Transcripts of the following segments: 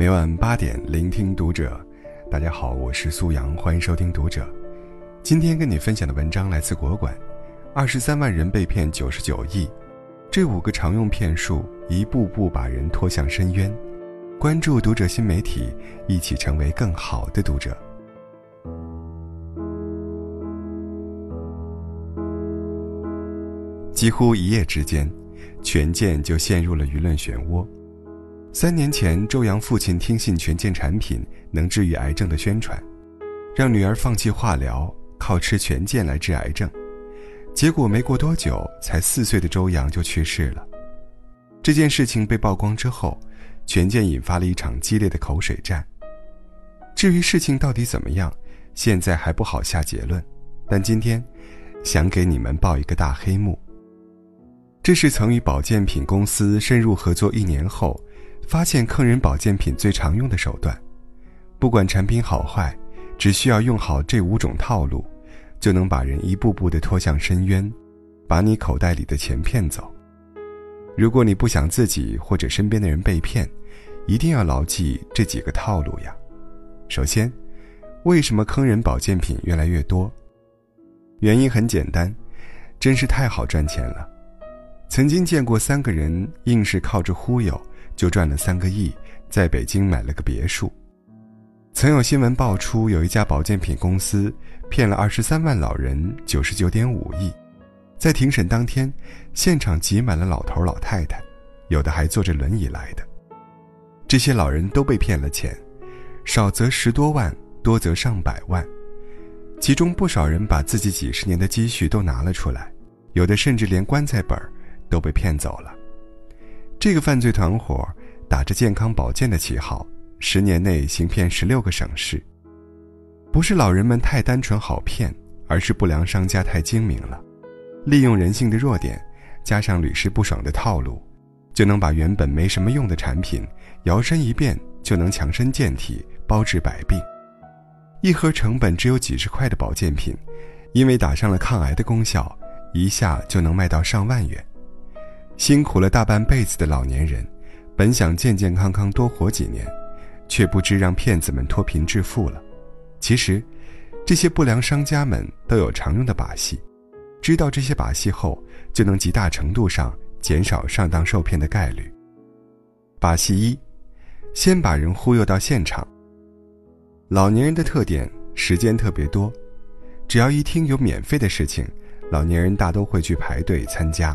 每晚八点，聆听读者。大家好，我是苏阳，欢迎收听读者。今天跟你分享的文章来自国馆。二十三万人被骗九十九亿，这五个常用骗术一步步把人拖向深渊。关注读者新媒体，一起成为更好的读者。几乎一夜之间。权健就陷入了舆论漩涡。三年前，周扬父亲听信权健产品能治愈癌症的宣传，让女儿放弃化疗，靠吃权健来治癌症。结果没过多久，才四岁的周扬就去世了。这件事情被曝光之后，权健引发了一场激烈的口水战。至于事情到底怎么样，现在还不好下结论。但今天，想给你们报一个大黑幕。这是曾与保健品公司深入合作一年后，发现坑人保健品最常用的手段。不管产品好坏，只需要用好这五种套路，就能把人一步步的拖向深渊，把你口袋里的钱骗走。如果你不想自己或者身边的人被骗，一定要牢记这几个套路呀。首先，为什么坑人保健品越来越多？原因很简单，真是太好赚钱了。曾经见过三个人硬是靠着忽悠就赚了三个亿，在北京买了个别墅。曾有新闻爆出，有一家保健品公司骗了二十三万老人九十九点五亿。在庭审当天，现场挤满了老头老太太，有的还坐着轮椅来的。这些老人都被骗了钱，少则十多万，多则上百万。其中不少人把自己几十年的积蓄都拿了出来，有的甚至连棺材本儿。都被骗走了。这个犯罪团伙打着健康保健的旗号，十年内行骗十六个省市。不是老人们太单纯好骗，而是不良商家太精明了，利用人性的弱点，加上屡试不爽的套路，就能把原本没什么用的产品，摇身一变就能强身健体、包治百病。一盒成本只有几十块的保健品，因为打上了抗癌的功效，一下就能卖到上万元。辛苦了大半辈子的老年人，本想健健康康多活几年，却不知让骗子们脱贫致富了。其实，这些不良商家们都有常用的把戏，知道这些把戏后，就能极大程度上减少上当受骗的概率。把戏一，先把人忽悠到现场。老年人的特点，时间特别多，只要一听有免费的事情，老年人大都会去排队参加。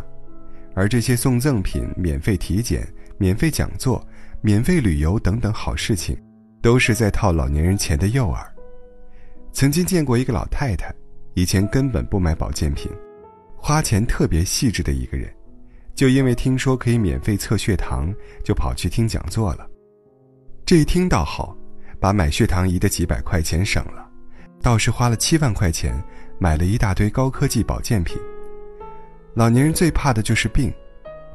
而这些送赠品、免费体检、免费讲座、免费旅游等等好事情，都是在套老年人钱的诱饵。曾经见过一个老太太，以前根本不买保健品，花钱特别细致的一个人，就因为听说可以免费测血糖，就跑去听讲座了。这一听倒好，把买血糖仪的几百块钱省了，倒是花了七万块钱买了一大堆高科技保健品。老年人最怕的就是病，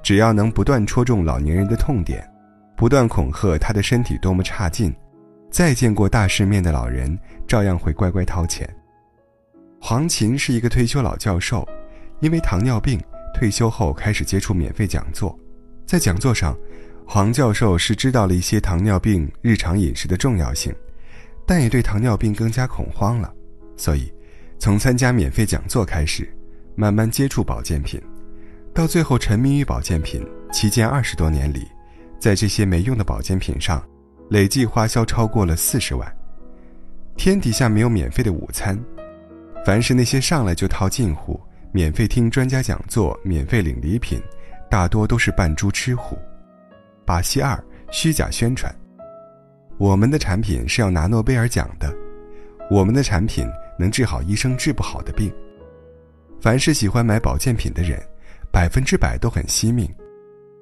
只要能不断戳中老年人的痛点，不断恐吓他的身体多么差劲，再见过大世面的老人照样会乖乖掏钱。黄琴是一个退休老教授，因为糖尿病退休后开始接触免费讲座，在讲座上，黄教授是知道了一些糖尿病日常饮食的重要性，但也对糖尿病更加恐慌了，所以，从参加免费讲座开始。慢慢接触保健品，到最后沉迷于保健品，期间二十多年里，在这些没用的保健品上，累计花销超过了四十万。天底下没有免费的午餐，凡是那些上来就套近乎、免费听专家讲座、免费领礼品，大多都是扮猪吃虎。把戏二：虚假宣传。我们的产品是要拿诺贝尔奖的，我们的产品能治好医生治不好的病。凡是喜欢买保健品的人，百分之百都很惜命。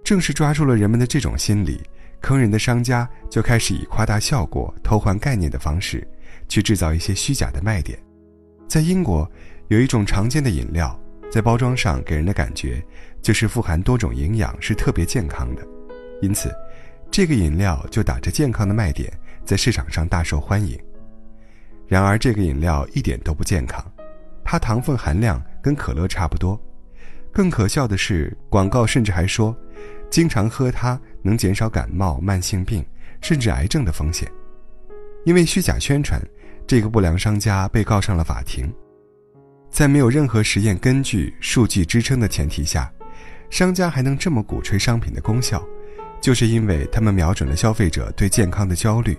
正是抓住了人们的这种心理，坑人的商家就开始以夸大效果、偷换概念的方式，去制造一些虚假的卖点。在英国，有一种常见的饮料，在包装上给人的感觉就是富含多种营养，是特别健康的。因此，这个饮料就打着健康的卖点，在市场上大受欢迎。然而，这个饮料一点都不健康。它糖分含量跟可乐差不多，更可笑的是，广告甚至还说，经常喝它能减少感冒、慢性病，甚至癌症的风险。因为虚假宣传，这个不良商家被告上了法庭。在没有任何实验根据、数据支撑的前提下，商家还能这么鼓吹商品的功效，就是因为他们瞄准了消费者对健康的焦虑，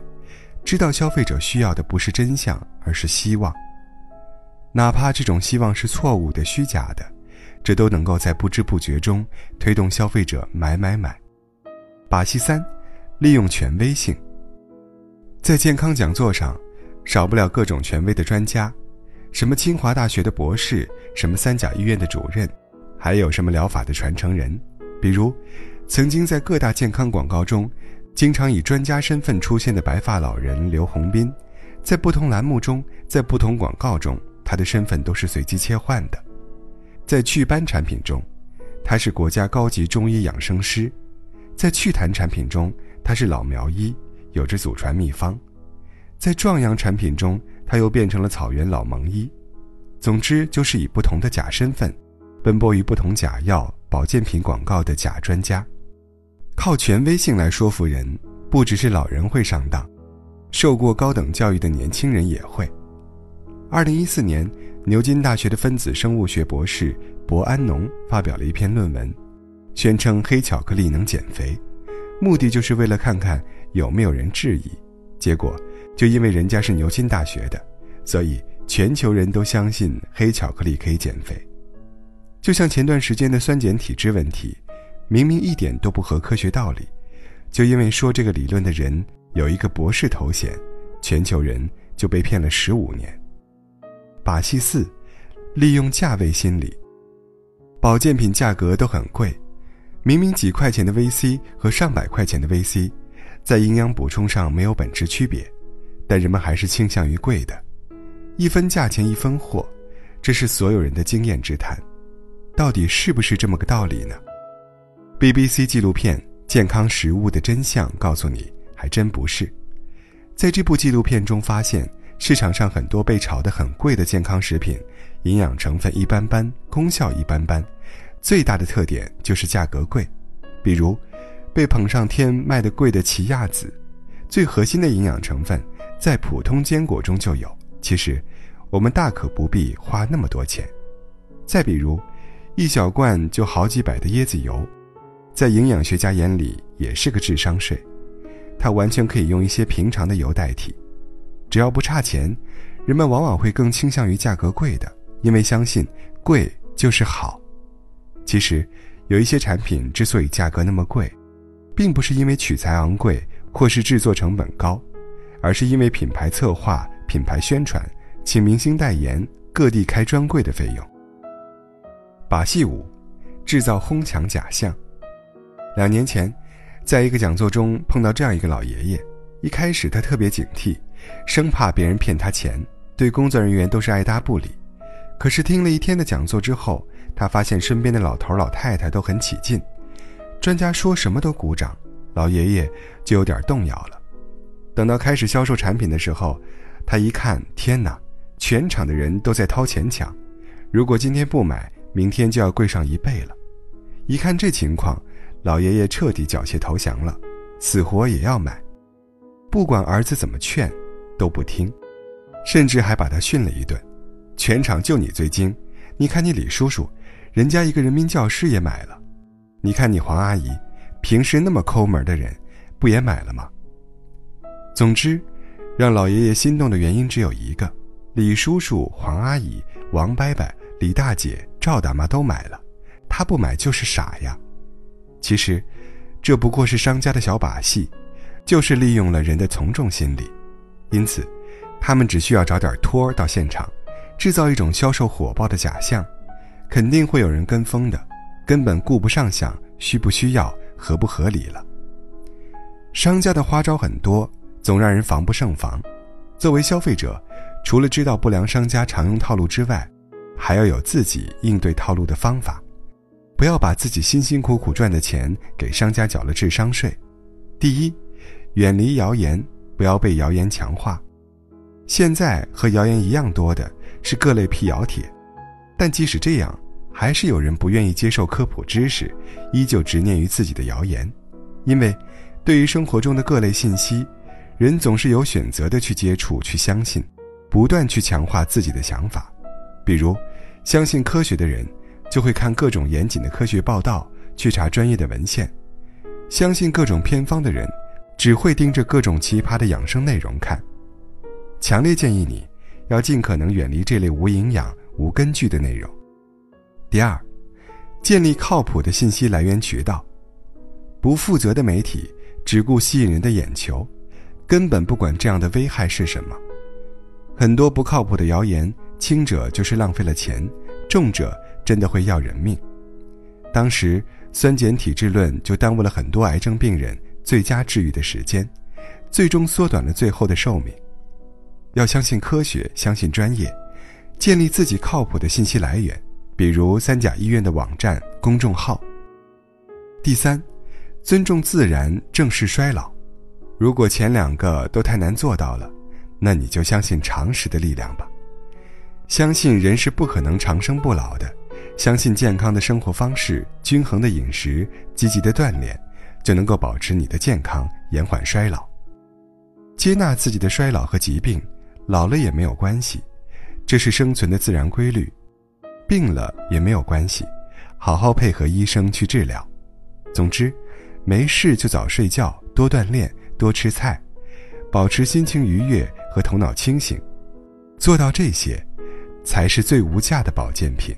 知道消费者需要的不是真相，而是希望。哪怕这种希望是错误的、虚假的，这都能够在不知不觉中推动消费者买买买。把戏三，利用权威性。在健康讲座上，少不了各种权威的专家，什么清华大学的博士，什么三甲医院的主任，还有什么疗法的传承人，比如，曾经在各大健康广告中，经常以专家身份出现的白发老人刘洪斌，在不同栏目中，在不同广告中，他的身份都是随机切换的。在祛斑产品中，他是国家高级中医养生师；在祛痰产品中，他是老苗医。有着祖传秘方，在壮阳产品中，他又变成了草原老蒙医。总之，就是以不同的假身份，奔波于不同假药、保健品广告的假专家，靠权威性来说服人，不只是老人会上当，受过高等教育的年轻人也会。二零一四年，牛津大学的分子生物学博士博安农发表了一篇论文，宣称黑巧克力能减肥，目的就是为了看看。有没有人质疑？结果，就因为人家是牛津大学的，所以全球人都相信黑巧克力可以减肥。就像前段时间的酸碱体质问题，明明一点都不合科学道理，就因为说这个理论的人有一个博士头衔，全球人就被骗了十五年。把戏四，利用价位心理。保健品价格都很贵，明明几块钱的 VC 和上百块钱的 VC。在营养补充上没有本质区别，但人们还是倾向于贵的，一分价钱一分货，这是所有人的经验之谈，到底是不是这么个道理呢？BBC 纪录片《健康食物的真相》告诉你，还真不是。在这部纪录片中发现，市场上很多被炒得很贵的健康食品，营养成分一般般，功效一般般，最大的特点就是价格贵，比如。被捧上天卖的贵的奇亚籽，最核心的营养成分在普通坚果中就有。其实，我们大可不必花那么多钱。再比如，一小罐就好几百的椰子油，在营养学家眼里也是个智商税。它完全可以用一些平常的油代替，只要不差钱，人们往往会更倾向于价格贵的，因为相信贵就是好。其实，有一些产品之所以价格那么贵。并不是因为取材昂贵或是制作成本高，而是因为品牌策划、品牌宣传、请明星代言、各地开专柜的费用。把戏五，制造哄抢假象。两年前，在一个讲座中碰到这样一个老爷爷，一开始他特别警惕，生怕别人骗他钱，对工作人员都是爱搭不理。可是听了一天的讲座之后，他发现身边的老头老太太都很起劲。专家说什么都鼓掌，老爷爷就有点动摇了。等到开始销售产品的时候，他一看，天哪，全场的人都在掏钱抢，如果今天不买，明天就要贵上一倍了。一看这情况，老爷爷彻底缴械投降了，死活也要买。不管儿子怎么劝，都不听，甚至还把他训了一顿。全场就你最精，你看你李叔叔，人家一个人民教师也买了。你看你黄阿姨，平时那么抠门的人，不也买了吗？总之，让老爷爷心动的原因只有一个：李叔叔、黄阿姨、王伯伯、李大姐、赵大妈都买了，他不买就是傻呀。其实，这不过是商家的小把戏，就是利用了人的从众心理。因此，他们只需要找点托儿到现场，制造一种销售火爆的假象，肯定会有人跟风的。根本顾不上想需不需要、合不合理了。商家的花招很多，总让人防不胜防。作为消费者，除了知道不良商家常用套路之外，还要有自己应对套路的方法。不要把自己辛辛苦苦赚的钱给商家缴了智商税。第一，远离谣言，不要被谣言强化。现在和谣言一样多的是各类辟谣帖，但即使这样。还是有人不愿意接受科普知识，依旧执念于自己的谣言，因为对于生活中的各类信息，人总是有选择的去接触、去相信，不断去强化自己的想法。比如，相信科学的人，就会看各种严谨的科学报道，去查专业的文献；相信各种偏方的人，只会盯着各种奇葩的养生内容看。强烈建议你，要尽可能远离这类无营养、无根据的内容。第二，建立靠谱的信息来源渠道。不负责的媒体只顾吸引人的眼球，根本不管这样的危害是什么。很多不靠谱的谣言，轻者就是浪费了钱，重者真的会要人命。当时酸碱体质论就耽误了很多癌症病人最佳治愈的时间，最终缩短了最后的寿命。要相信科学，相信专业，建立自己靠谱的信息来源，比如三甲医院的网站、公众号。第三。尊重自然，正视衰老。如果前两个都太难做到了，那你就相信常识的力量吧。相信人是不可能长生不老的，相信健康的生活方式、均衡的饮食、积极的锻炼，就能够保持你的健康，延缓衰老。接纳自己的衰老和疾病，老了也没有关系，这是生存的自然规律。病了也没有关系，好好配合医生去治疗。总之。没事就早睡觉，多锻炼，多吃菜，保持心情愉悦和头脑清醒，做到这些，才是最无价的保健品。